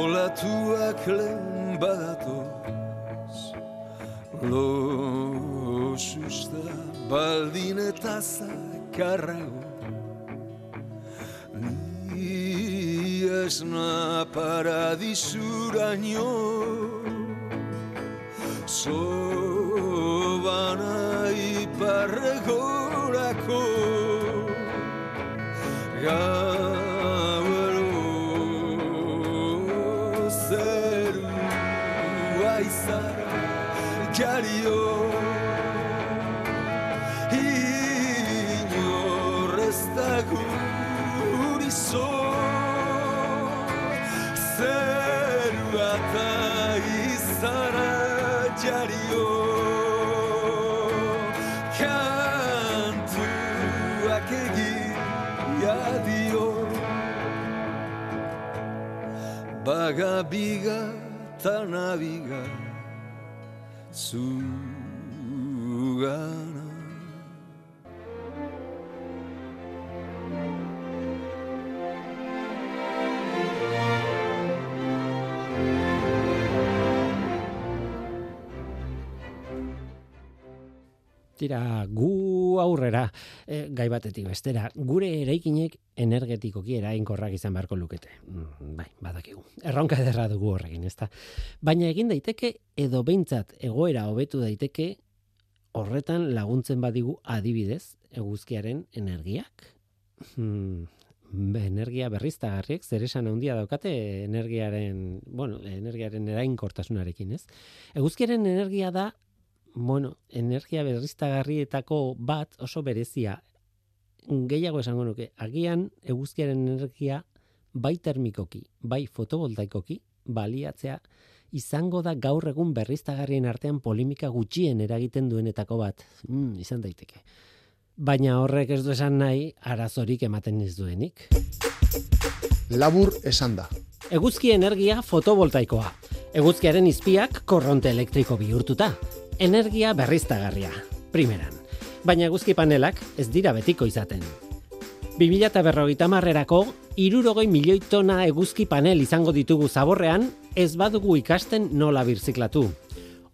Olatuak lehen badatoz. Losusta baldin eta zakarrago. Ni tresna paradisuraino Sobana iparregorako Gauero zeru aizara jario Baga biga ta nabiga zugana Tira, gu aurrera, e, gai batetik bestera, gure eraikinek energetikoki erainkorrak izan beharko lukete. Mm, bai, badakigu. Erronka ederra dugu horrekin, ezta. Baina egin daiteke edo behintzat egoera hobetu daiteke horretan laguntzen badigu adibidez eguzkiaren energiak. Hmm, energia berriztagarriek zer esan handia daukate energiaren, bueno, energiaren erainkortasunarekin, ez? Eguzkiaren energia da bueno, energia berriztagarrietako bat oso berezia. Gehiago esango nuke, agian eguzkiaren energia bai termikoki, bai fotovoltaikoki baliatzea izango da gaur egun berriztagarrien artean polemika gutxien eragiten duenetako bat. Mm, izan daiteke. Baina horrek ez du esan nahi arazorik ematen ez duenik. Labur esan da. Eguzki energia fotovoltaikoa. Eguzkiaren izpiak korronte elektriko bihurtuta. Energia berriztagarria, primeran. Baina eguzki panelak ez dira betiko izaten. 2050 marrerako, irurogei milioi tona eguzki panel izango ditugu zaborrean, ez badugu ikasten nola birziklatu.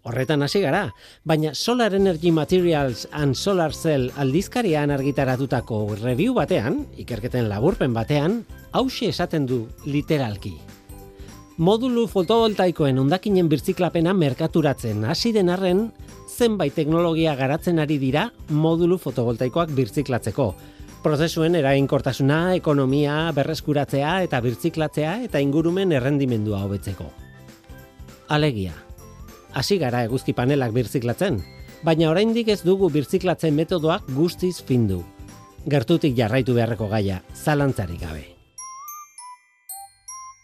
Horretan hasi gara, baina Solar Energy Materials and Solar Cell aldizkarian argitaratutako review batean, ikerketen laburpen batean, hauxe esaten du literalki. Modulu fotovoltaikoen ondakinen birziklapena merkaturatzen hasi den arren, zenbait teknologia garatzen ari dira modulu fotovoltaikoak birziklatzeko. Prozesuen eraginkortasuna, ekonomia, berreskuratzea eta birziklatzea eta ingurumen errendimendua hobetzeko. Alegia. Hasi gara eguzki panelak birziklatzen, baina oraindik ez dugu birziklatzen metodoak guztiz findu. Gertutik jarraitu beharreko gaia, zalantzarik gabe.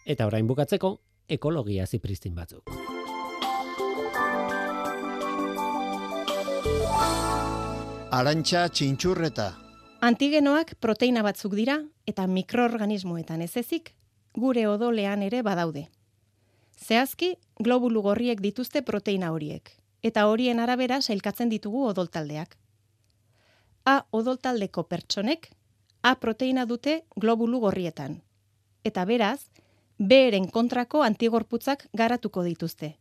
Eta orain bukatzeko, ekologia zipristin batzuk. Arantxa txintxurreta. Antigenoak proteina batzuk dira eta mikroorganismoetan ez ezik gure odolean ere badaude. Zehazki, globulu gorriek dituzte proteina horiek, eta horien arabera sailkatzen ditugu odoltaldeak. A odoltaldeko pertsonek A proteina dute globulu gorrietan, eta beraz, B-eren kontrako antigorputzak garatuko dituzte.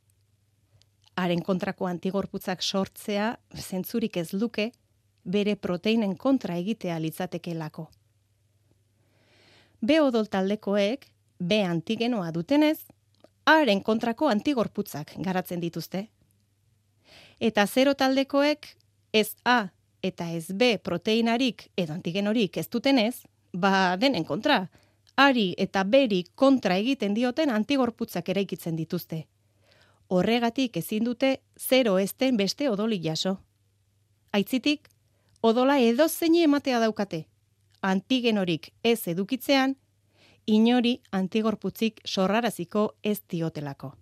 Haren kontrako antigorputzak sortzea zentzurik ez luke, bere proteinen kontra egitea litzatekelako. B odol taldekoek B antigenoa dutenez, haren kontrako antigorputzak garatzen dituzte. Eta zero taldekoek ez A eta ez B proteinarik edo antigenorik ez dutenez, ba denen kontra, ari eta beri kontra egiten dioten antigorputzak eraikitzen dituzte. Horregatik ezin dute zero ezten beste odoli jaso. Aitzitik, odola edo zeini ematea daukate. Antigenorik ez edukitzean, inori antigorputzik sorraraziko ez diotelako.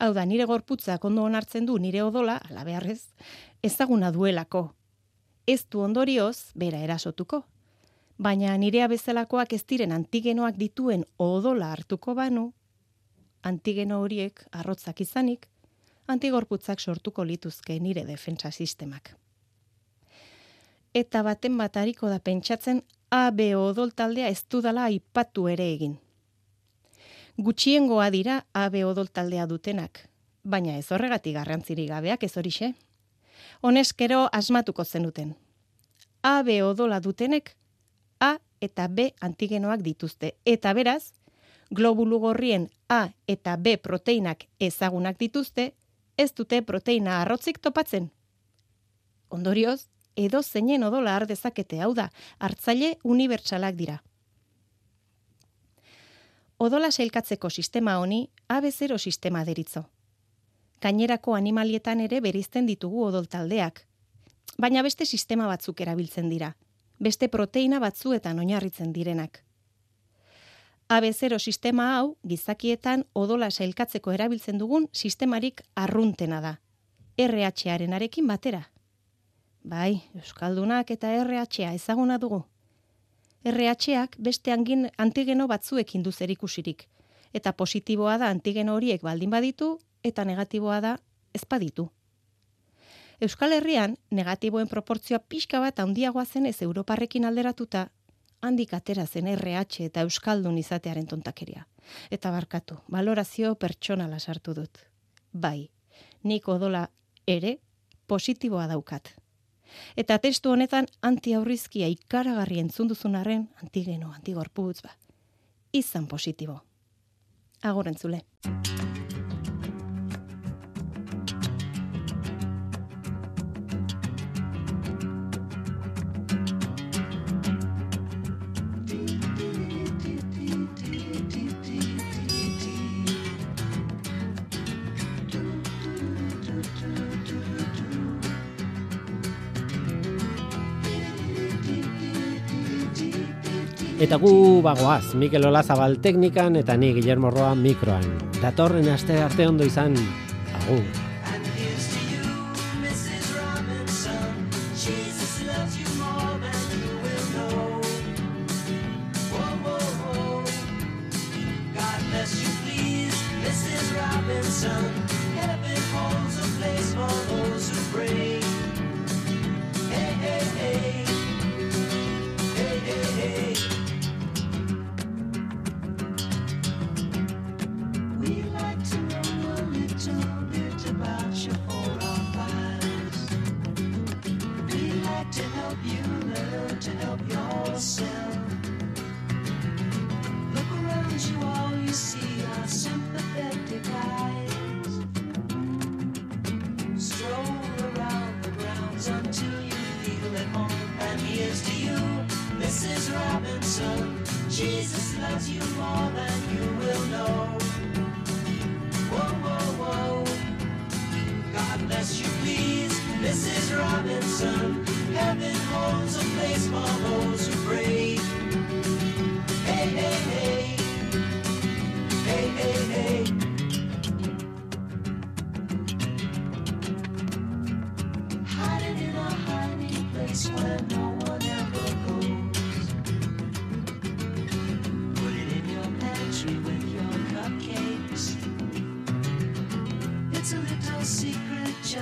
Hau da, nire gorputzak ondo onartzen du nire odola, ala beharrez, ezaguna duelako. Ez du ondorioz, bera erasotuko. Baina nirea bezalakoak ez diren antigenoak dituen odola hartuko banu, antigeno horiek arrotzak izanik, antigorputzak sortuko lituzke nire defentsa sistemak. Eta baten bat hariko da pentsatzen AB odol taldea ez dudala aipatu ere egin. Gutxiengoa dira AB odol taldea dutenak, baina ez horregatik garrantzirik gabeak ez horixe. Honeskero asmatuko zenuten. AB odola dutenek eta B antigenoak dituzte. Eta beraz, globulu gorrien A eta B proteinak ezagunak dituzte, ez dute proteina arrotzik topatzen. Ondorioz, edo zeinen odola har dezakete hau da, hartzaile unibertsalak dira. Odola sailkatzeko sistema honi AB0 sistema deritzo. Gainerako animalietan ere berizten ditugu odol taldeak, baina beste sistema batzuk erabiltzen dira, beste proteina batzuetan oinarritzen direnak. AB0 sistema hau gizakietan odola sailkatzeko erabiltzen dugun sistemarik arruntena da. RH-aren arekin batera. Bai, Euskaldunak eta RH-a ezaguna dugu. RH-ak beste angin antigeno batzuekin du zerikusirik. Eta positiboa da antigeno horiek baldin baditu eta negatiboa da ez baditu. Euskal Herrian negatiboen proportzioa pixka bat handiagoa zen ez Europarrekin alderatuta handik atera zen RH eta Euskaldun izatearen tontakeria. Eta barkatu, valorazio pertsonala sartu dut. Bai, nik odola ere positiboa daukat. Eta testu honetan antiaurrizkia ikaragarri entzun duzunaren antigeno, antigorputz ba. Izan positibo. Agor entzule. Eta gu bagoaz, Mikel Olazabal teknikan eta ni Guillermo Roa mikroan. Datorren aste arte ondo izan, agur.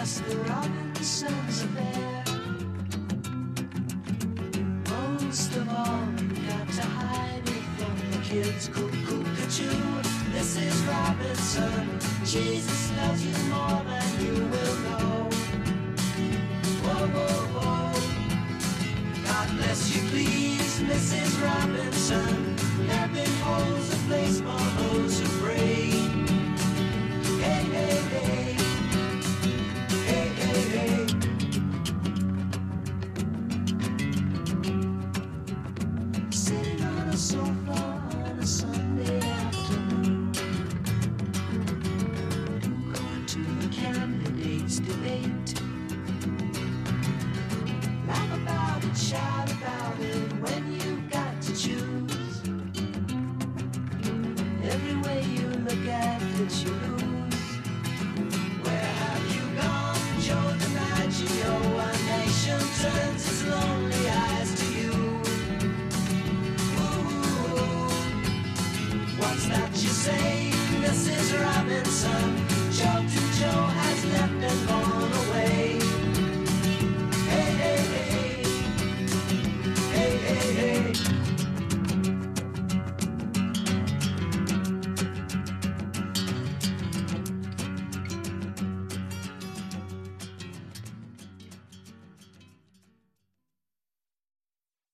Just the Robinsons affair. Most of all, you got to hide it from the kids. Cuckoo, cuckoo, this is Robinson. Jesus loves you more than you will know. Whoa, whoa, whoa. God bless you, please, Mrs. Robinson.